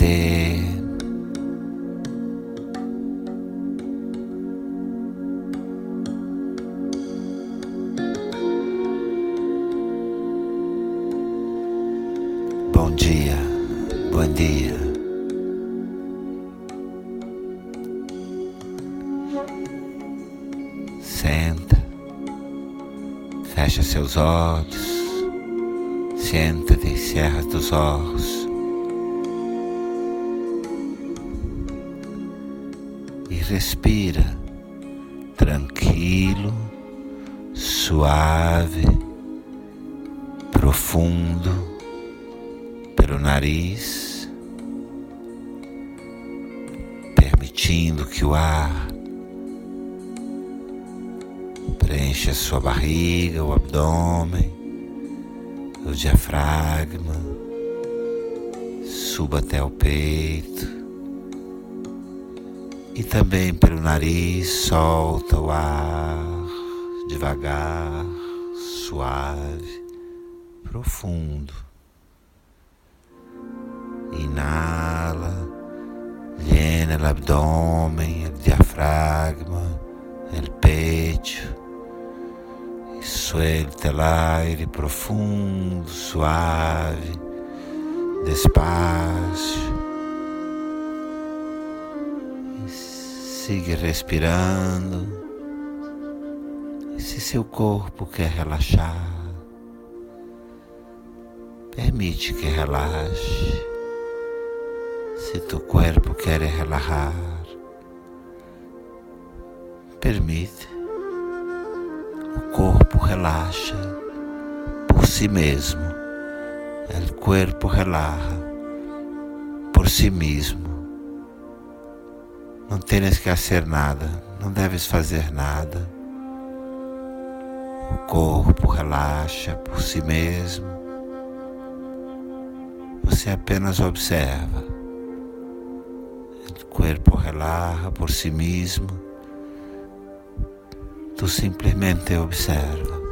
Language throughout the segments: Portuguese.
Namastê. Bom dia, bom dia. Senta, fecha seus olhos, senta-te e cerra os olhos. Respira. Tranquilo, suave, profundo pelo nariz, permitindo que o ar preencha sua barriga, o abdômen, o diafragma, suba até o peito e também pelo nariz solta o ar devagar, suave, profundo. Inhala, llena el abdomen, el diafragma, el pecho. E suelta el aire profundo, suave, despacio. Siga respirando. Se seu corpo quer relaxar, permite que relaxe. Se tu cuerpo quer relajar, permite. O corpo relaxa por si mesmo. O corpo relaja por si mesmo. Não tens que fazer nada, não deves fazer nada. O corpo relaxa por si mesmo. Você apenas observa. O corpo relaja por si mesmo. Tu simplesmente observa.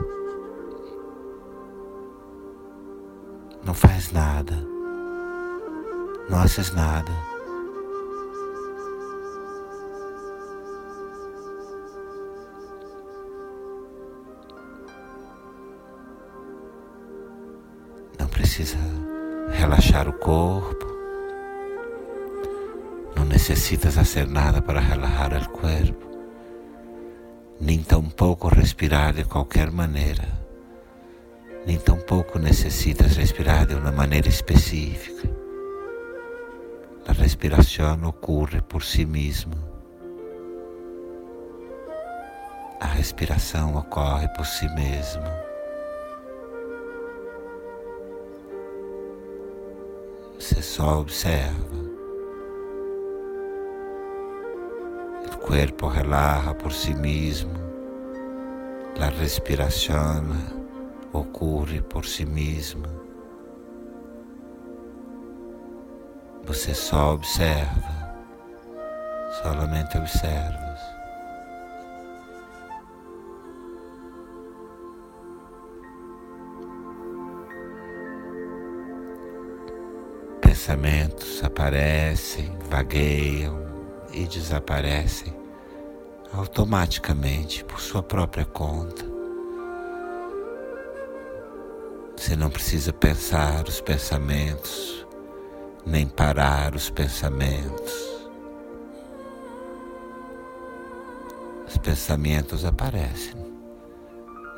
Não faz nada. Não haces nada. Precisa relaxar o corpo. Não necessitas fazer nada para relajar o corpo, nem tampouco respirar de qualquer maneira, nem tampouco necessitas respirar de uma maneira específica. A respiração ocorre por si mesma. A respiração ocorre por si mesma. Você só observa. O corpo relaja por si mesmo. A respiração ocorre por si mesma. Você só observa, solamente observas. Pensamentos aparecem, vagueiam e desaparecem automaticamente por sua própria conta. Você não precisa pensar os pensamentos, nem parar os pensamentos. Os pensamentos aparecem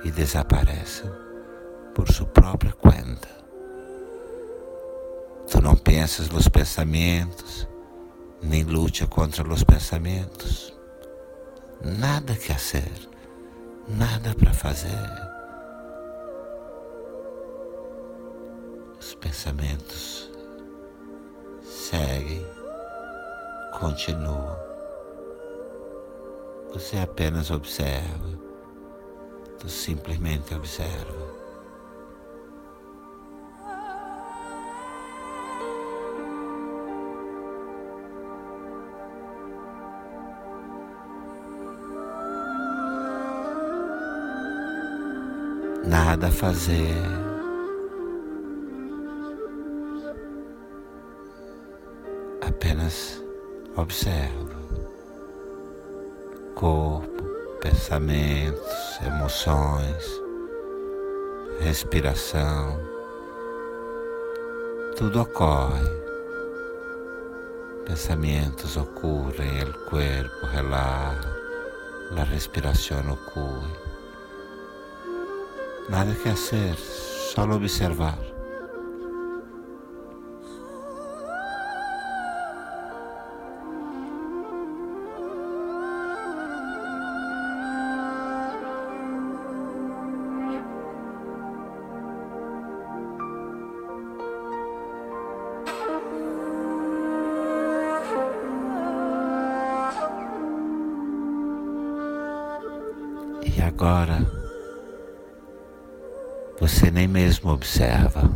e desaparecem por sua própria conta. Pensas nos pensamentos, nem luta contra os pensamentos. Nada que fazer, nada para fazer. Os pensamentos seguem, continuam. Você apenas observa, tu simplesmente observa. Nada a fazer. apenas observa corpo, pensamentos, emoções, respiração, tudo ocorre. Pensamientos ocurren, el cuerpo relaja, la respiración ocurre. Nada que hacer, solo observar. E agora você nem mesmo observa.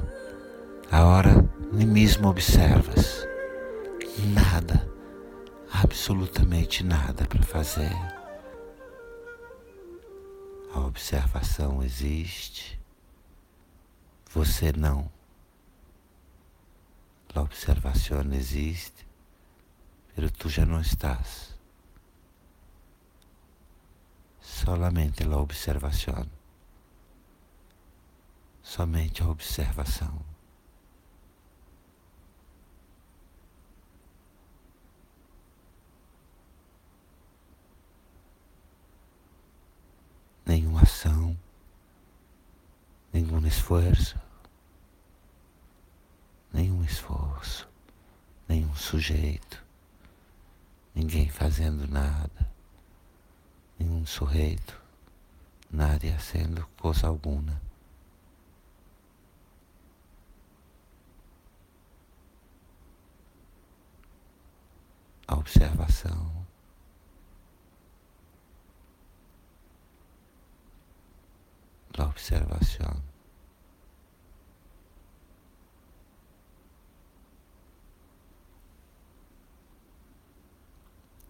A hora nem mesmo observas. Nada, absolutamente nada para fazer. A observação existe, você não. A observação existe, pero tu já não estás. solamente a observação. Somente a observação. Nenhuma ação, nenhum esforço, nenhum esforço, nenhum sujeito, ninguém fazendo nada nenhum sujeito, nadie haciendo cosa alguna. A observação. La observação.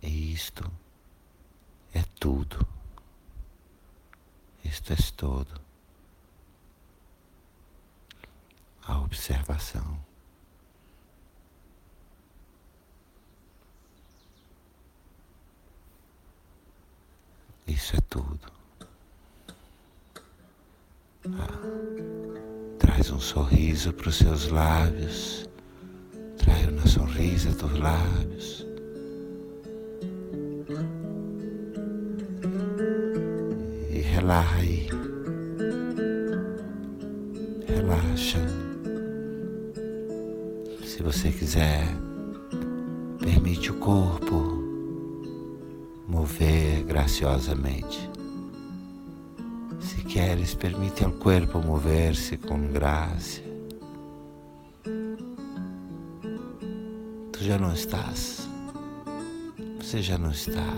E isto tudo. Isto é todo. A observação. Isso é tudo. Ah, traz um sorriso para os seus lábios. Traz uma sorrisa dos lábios. relaxa aí. Relaxa. Se você quiser, permite o corpo mover graciosamente. Se queres, permite ao corpo mover-se com graça. Tu já não estás. Você já não está.